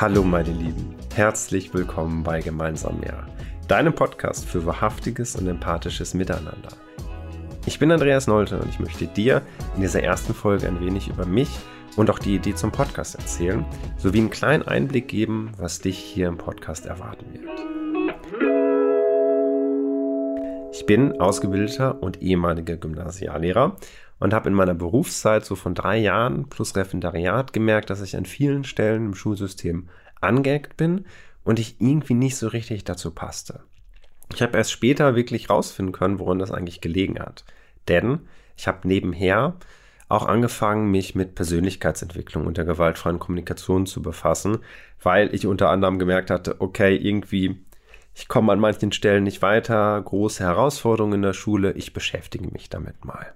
Hallo meine Lieben, herzlich willkommen bei Gemeinsam mehr, deinem Podcast für wahrhaftiges und empathisches Miteinander. Ich bin Andreas Nolte und ich möchte dir in dieser ersten Folge ein wenig über mich und auch die Idee zum Podcast erzählen, sowie einen kleinen Einblick geben, was dich hier im Podcast erwarten wird. Ich bin ausgebildeter und ehemaliger Gymnasiallehrer und habe in meiner Berufszeit so von drei Jahren plus Referendariat gemerkt, dass ich an vielen Stellen im Schulsystem angeeckt bin und ich irgendwie nicht so richtig dazu passte. Ich habe erst später wirklich rausfinden können, woran das eigentlich gelegen hat. Denn ich habe nebenher auch angefangen, mich mit Persönlichkeitsentwicklung und der gewaltfreien Kommunikation zu befassen, weil ich unter anderem gemerkt hatte, okay, irgendwie, ich komme an manchen Stellen nicht weiter, große Herausforderungen in der Schule, ich beschäftige mich damit mal.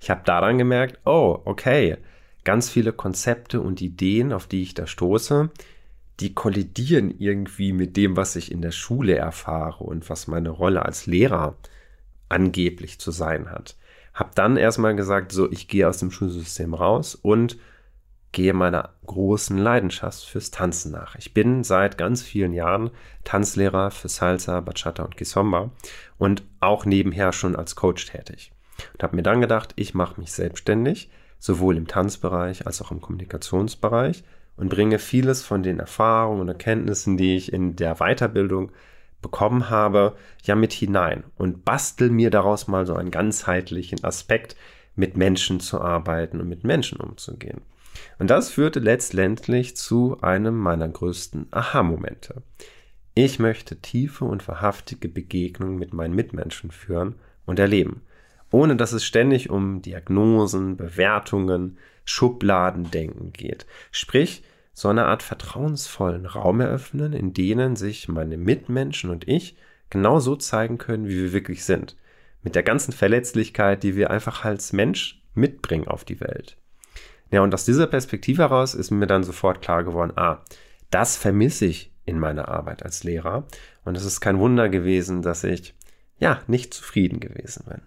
Ich habe daran gemerkt, oh, okay, ganz viele Konzepte und Ideen, auf die ich da stoße, die kollidieren irgendwie mit dem, was ich in der Schule erfahre und was meine Rolle als Lehrer angeblich zu sein hat. Hab dann erstmal gesagt, so, ich gehe aus dem Schulsystem raus und gehe meiner großen Leidenschaft fürs Tanzen nach. Ich bin seit ganz vielen Jahren Tanzlehrer für Salsa, Bachata und Kizomba und auch nebenher schon als Coach tätig. Und habe mir dann gedacht, ich mache mich selbstständig, sowohl im Tanzbereich als auch im Kommunikationsbereich und bringe vieles von den Erfahrungen und Erkenntnissen, die ich in der Weiterbildung bekommen habe, ja mit hinein und bastel mir daraus mal so einen ganzheitlichen Aspekt, mit Menschen zu arbeiten und mit Menschen umzugehen. Und das führte letztendlich zu einem meiner größten Aha-Momente. Ich möchte tiefe und wahrhaftige Begegnungen mit meinen Mitmenschen führen und erleben, ohne dass es ständig um Diagnosen, Bewertungen, Schubladendenken geht. Sprich, so eine Art vertrauensvollen Raum eröffnen, in denen sich meine Mitmenschen und ich genau so zeigen können, wie wir wirklich sind. Mit der ganzen Verletzlichkeit, die wir einfach als Mensch mitbringen auf die Welt. Ja, und aus dieser Perspektive heraus ist mir dann sofort klar geworden, ah, das vermisse ich in meiner Arbeit als Lehrer. Und es ist kein Wunder gewesen, dass ich, ja, nicht zufrieden gewesen bin.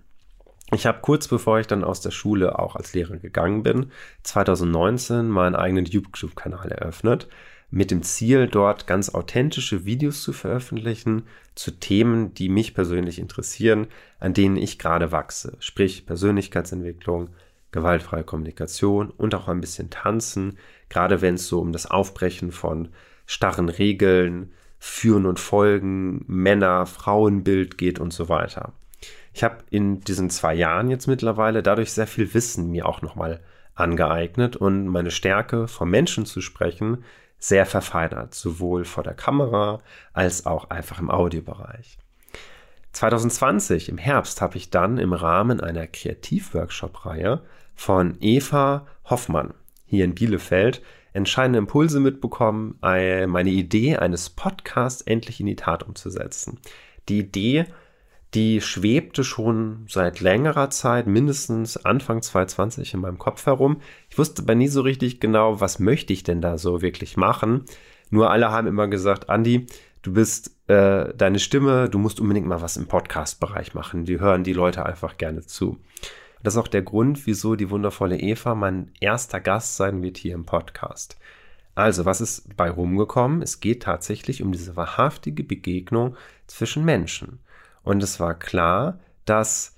Ich habe kurz bevor ich dann aus der Schule auch als Lehrer gegangen bin, 2019 meinen eigenen YouTube-Kanal eröffnet, mit dem Ziel, dort ganz authentische Videos zu veröffentlichen zu Themen, die mich persönlich interessieren, an denen ich gerade wachse, sprich Persönlichkeitsentwicklung, gewaltfreie Kommunikation und auch ein bisschen Tanzen, gerade wenn es so um das Aufbrechen von starren Regeln, Führen und Folgen, Männer-Frauenbild geht und so weiter. Ich habe in diesen zwei Jahren jetzt mittlerweile dadurch sehr viel Wissen mir auch nochmal angeeignet und meine Stärke, vom Menschen zu sprechen, sehr verfeinert, sowohl vor der Kamera als auch einfach im Audiobereich. 2020 im Herbst habe ich dann im Rahmen einer Kreativworkshop-Reihe von Eva Hoffmann hier in Bielefeld entscheidende Impulse mitbekommen, meine Idee eines Podcasts endlich in die Tat umzusetzen. Die Idee, die schwebte schon seit längerer Zeit, mindestens Anfang 2020 in meinem Kopf herum. Ich wusste aber nie so richtig genau, was möchte ich denn da so wirklich machen. Nur alle haben immer gesagt, Andi, du bist äh, deine Stimme, du musst unbedingt mal was im Podcast-Bereich machen. Die hören die Leute einfach gerne zu. Das ist auch der Grund, wieso die wundervolle Eva mein erster Gast sein wird hier im Podcast. Also, was ist bei rumgekommen? Es geht tatsächlich um diese wahrhaftige Begegnung zwischen Menschen. Und es war klar, dass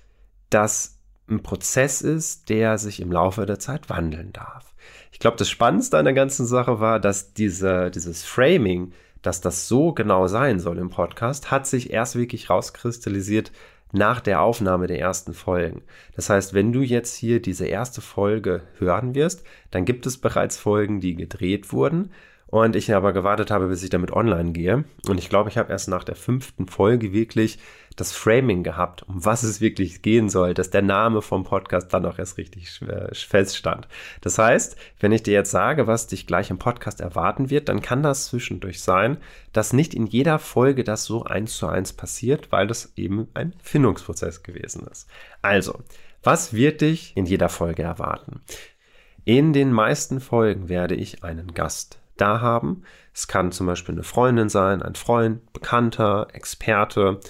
das ein Prozess ist, der sich im Laufe der Zeit wandeln darf. Ich glaube, das Spannendste an der ganzen Sache war, dass diese, dieses Framing, dass das so genau sein soll im Podcast, hat sich erst wirklich rauskristallisiert nach der Aufnahme der ersten Folgen. Das heißt, wenn du jetzt hier diese erste Folge hören wirst, dann gibt es bereits Folgen, die gedreht wurden und ich aber gewartet habe, bis ich damit online gehe. Und ich glaube, ich habe erst nach der fünften Folge wirklich das Framing gehabt, um was es wirklich gehen soll, dass der Name vom Podcast dann auch erst richtig feststand. Das heißt, wenn ich dir jetzt sage, was dich gleich im Podcast erwarten wird, dann kann das zwischendurch sein, dass nicht in jeder Folge das so eins zu eins passiert, weil das eben ein Findungsprozess gewesen ist. Also, was wird dich in jeder Folge erwarten? In den meisten Folgen werde ich einen Gast da haben. Es kann zum Beispiel eine Freundin sein, ein Freund, Bekannter, Experte.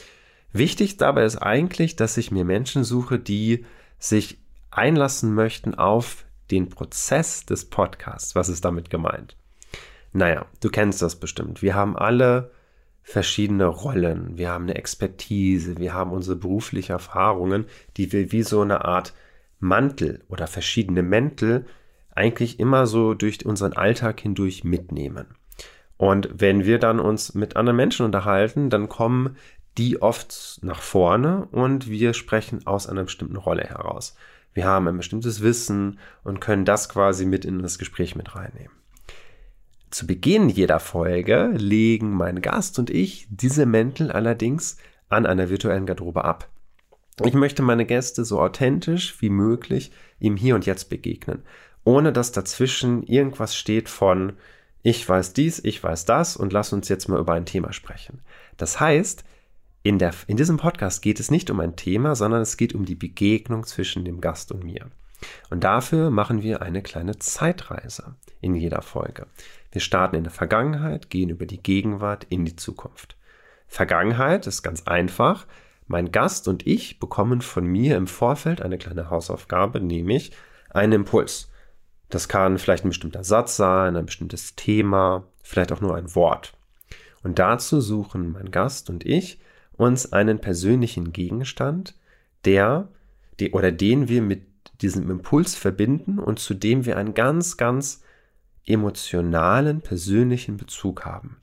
Wichtig dabei ist eigentlich, dass ich mir Menschen suche, die sich einlassen möchten auf den Prozess des Podcasts. Was ist damit gemeint? Naja, du kennst das bestimmt. Wir haben alle verschiedene Rollen. Wir haben eine Expertise. Wir haben unsere beruflichen Erfahrungen, die wir wie so eine Art Mantel oder verschiedene Mäntel eigentlich immer so durch unseren Alltag hindurch mitnehmen. Und wenn wir dann uns mit anderen Menschen unterhalten, dann kommen die oft nach vorne und wir sprechen aus einer bestimmten Rolle heraus. Wir haben ein bestimmtes Wissen und können das quasi mit in das Gespräch mit reinnehmen. Zu Beginn jeder Folge legen mein Gast und ich diese Mäntel allerdings an einer virtuellen Garderobe ab. Ich möchte meine Gäste so authentisch wie möglich im Hier und Jetzt begegnen, ohne dass dazwischen irgendwas steht von ich weiß dies, ich weiß das und lass uns jetzt mal über ein Thema sprechen. Das heißt, in, der, in diesem Podcast geht es nicht um ein Thema, sondern es geht um die Begegnung zwischen dem Gast und mir. Und dafür machen wir eine kleine Zeitreise in jeder Folge. Wir starten in der Vergangenheit, gehen über die Gegenwart in die Zukunft. Vergangenheit ist ganz einfach. Mein Gast und ich bekommen von mir im Vorfeld eine kleine Hausaufgabe, nämlich einen Impuls. Das kann vielleicht ein bestimmter Satz sein, ein bestimmtes Thema, vielleicht auch nur ein Wort. Und dazu suchen mein Gast und ich uns einen persönlichen Gegenstand, der, die, oder den wir mit diesem Impuls verbinden und zu dem wir einen ganz, ganz emotionalen, persönlichen Bezug haben.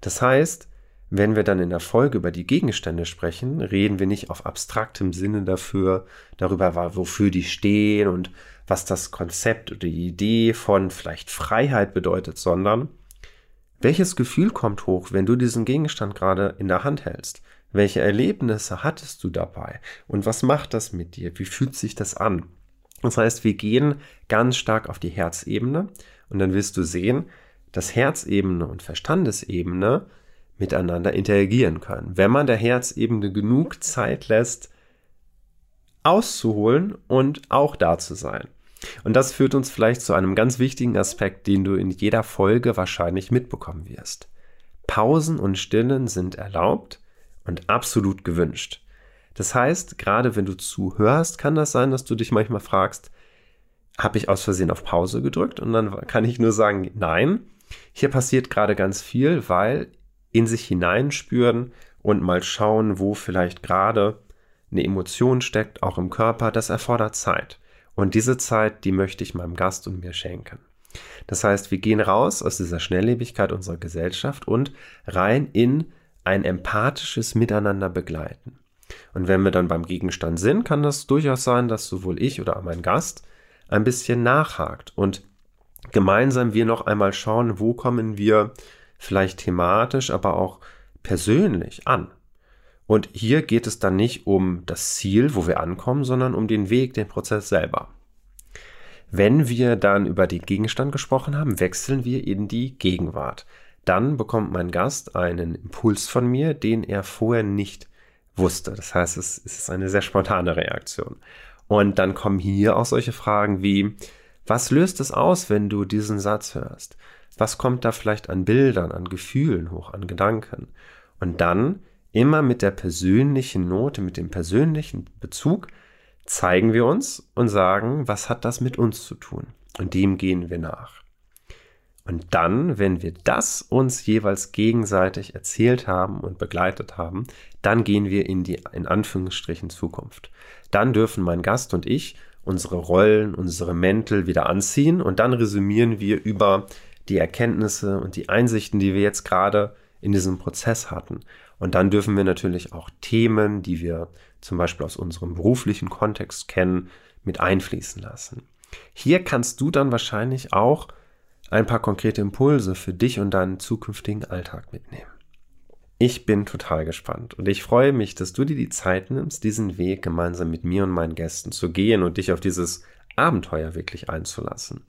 Das heißt, wenn wir dann in der Folge über die Gegenstände sprechen, reden wir nicht auf abstraktem Sinne dafür, darüber, wofür die stehen und was das Konzept oder die Idee von vielleicht Freiheit bedeutet, sondern welches Gefühl kommt hoch, wenn du diesen Gegenstand gerade in der Hand hältst? Welche Erlebnisse hattest du dabei? Und was macht das mit dir? Wie fühlt sich das an? Das heißt, wir gehen ganz stark auf die Herzebene und dann wirst du sehen, dass Herzebene und Verstandesebene miteinander interagieren können. Wenn man der Herzebene genug Zeit lässt, auszuholen und auch da zu sein. Und das führt uns vielleicht zu einem ganz wichtigen Aspekt, den du in jeder Folge wahrscheinlich mitbekommen wirst. Pausen und Stillen sind erlaubt und absolut gewünscht. Das heißt, gerade wenn du zuhörst, kann das sein, dass du dich manchmal fragst, habe ich aus Versehen auf Pause gedrückt? Und dann kann ich nur sagen, nein, hier passiert gerade ganz viel, weil in sich hineinspüren und mal schauen, wo vielleicht gerade eine Emotion steckt, auch im Körper, das erfordert Zeit. Und diese Zeit, die möchte ich meinem Gast und mir schenken. Das heißt, wir gehen raus aus dieser Schnelllebigkeit unserer Gesellschaft und rein in ein empathisches Miteinander begleiten. Und wenn wir dann beim Gegenstand sind, kann das durchaus sein, dass sowohl ich oder mein Gast ein bisschen nachhakt und gemeinsam wir noch einmal schauen, wo kommen wir vielleicht thematisch, aber auch persönlich an. Und hier geht es dann nicht um das Ziel, wo wir ankommen, sondern um den Weg, den Prozess selber. Wenn wir dann über den Gegenstand gesprochen haben, wechseln wir in die Gegenwart. Dann bekommt mein Gast einen Impuls von mir, den er vorher nicht wusste. Das heißt, es ist eine sehr spontane Reaktion. Und dann kommen hier auch solche Fragen wie, was löst es aus, wenn du diesen Satz hörst? Was kommt da vielleicht an Bildern, an Gefühlen hoch, an Gedanken? Und dann immer mit der persönlichen Note, mit dem persönlichen Bezug zeigen wir uns und sagen, was hat das mit uns zu tun? Und dem gehen wir nach. Und dann, wenn wir das uns jeweils gegenseitig erzählt haben und begleitet haben, dann gehen wir in die, in Anführungsstrichen, Zukunft. Dann dürfen mein Gast und ich unsere Rollen, unsere Mäntel wieder anziehen und dann resümieren wir über die Erkenntnisse und die Einsichten, die wir jetzt gerade in diesem Prozess hatten. Und dann dürfen wir natürlich auch Themen, die wir zum Beispiel aus unserem beruflichen Kontext kennen, mit einfließen lassen. Hier kannst du dann wahrscheinlich auch ein paar konkrete Impulse für dich und deinen zukünftigen Alltag mitnehmen. Ich bin total gespannt und ich freue mich, dass du dir die Zeit nimmst, diesen Weg gemeinsam mit mir und meinen Gästen zu gehen und dich auf dieses Abenteuer wirklich einzulassen.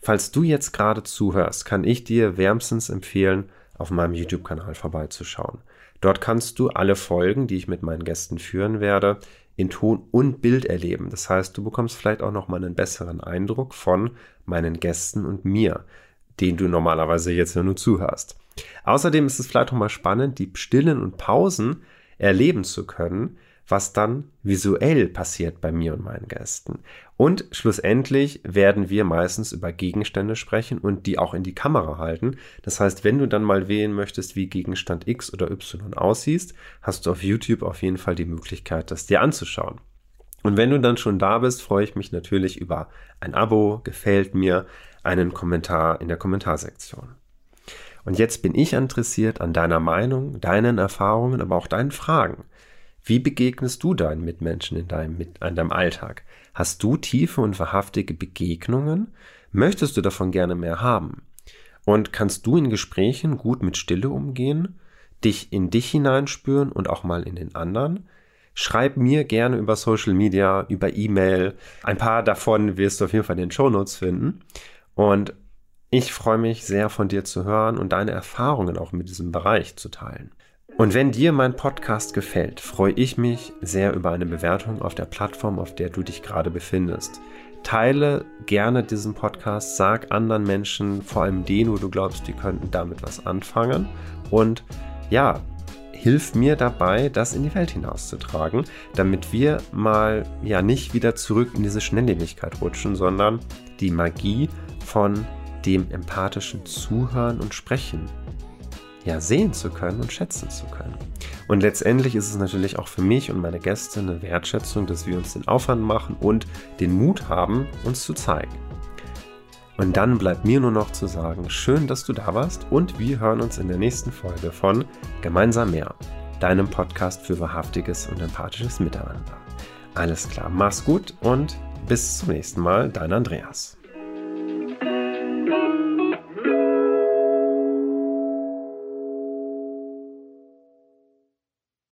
Falls du jetzt gerade zuhörst, kann ich dir wärmstens empfehlen, auf meinem YouTube-Kanal vorbeizuschauen. Dort kannst du alle Folgen, die ich mit meinen Gästen führen werde, in Ton und Bild erleben. Das heißt, du bekommst vielleicht auch noch mal einen besseren Eindruck von meinen Gästen und mir. den du normalerweise jetzt nur zuhörst. Außerdem ist es vielleicht auch mal spannend, die Stillen und Pausen erleben zu können, was dann visuell passiert bei mir und meinen Gästen. Und schlussendlich werden wir meistens über Gegenstände sprechen und die auch in die Kamera halten. Das heißt, wenn du dann mal wählen möchtest, wie Gegenstand X oder Y aussieht, hast du auf YouTube auf jeden Fall die Möglichkeit, das dir anzuschauen. Und wenn du dann schon da bist, freue ich mich natürlich über ein Abo, gefällt mir, einen Kommentar in der Kommentarsektion. Und jetzt bin ich interessiert an deiner Meinung, deinen Erfahrungen, aber auch deinen Fragen. Wie begegnest du deinen Mitmenschen in deinem, in deinem Alltag? Hast du tiefe und wahrhaftige Begegnungen? Möchtest du davon gerne mehr haben? Und kannst du in Gesprächen gut mit Stille umgehen, dich in dich hineinspüren und auch mal in den anderen? Schreib mir gerne über Social Media, über E-Mail. Ein paar davon wirst du auf jeden Fall in den Show Notes finden. Und ich freue mich sehr von dir zu hören und deine Erfahrungen auch mit diesem Bereich zu teilen. Und wenn dir mein Podcast gefällt, freue ich mich sehr über eine Bewertung auf der Plattform, auf der du dich gerade befindest. Teile gerne diesen Podcast, sag anderen Menschen, vor allem denen, wo du glaubst, die könnten damit was anfangen. Und ja, hilf mir dabei, das in die Welt hinauszutragen, damit wir mal ja nicht wieder zurück in diese Schnelllebigkeit rutschen, sondern die Magie von dem empathischen Zuhören und Sprechen ja sehen zu können und schätzen zu können. Und letztendlich ist es natürlich auch für mich und meine Gäste eine Wertschätzung, dass wir uns den Aufwand machen und den Mut haben, uns zu zeigen. Und dann bleibt mir nur noch zu sagen, schön, dass du da warst und wir hören uns in der nächsten Folge von Gemeinsam mehr, deinem Podcast für wahrhaftiges und empathisches Miteinander. Alles klar, mach's gut und bis zum nächsten Mal, dein Andreas.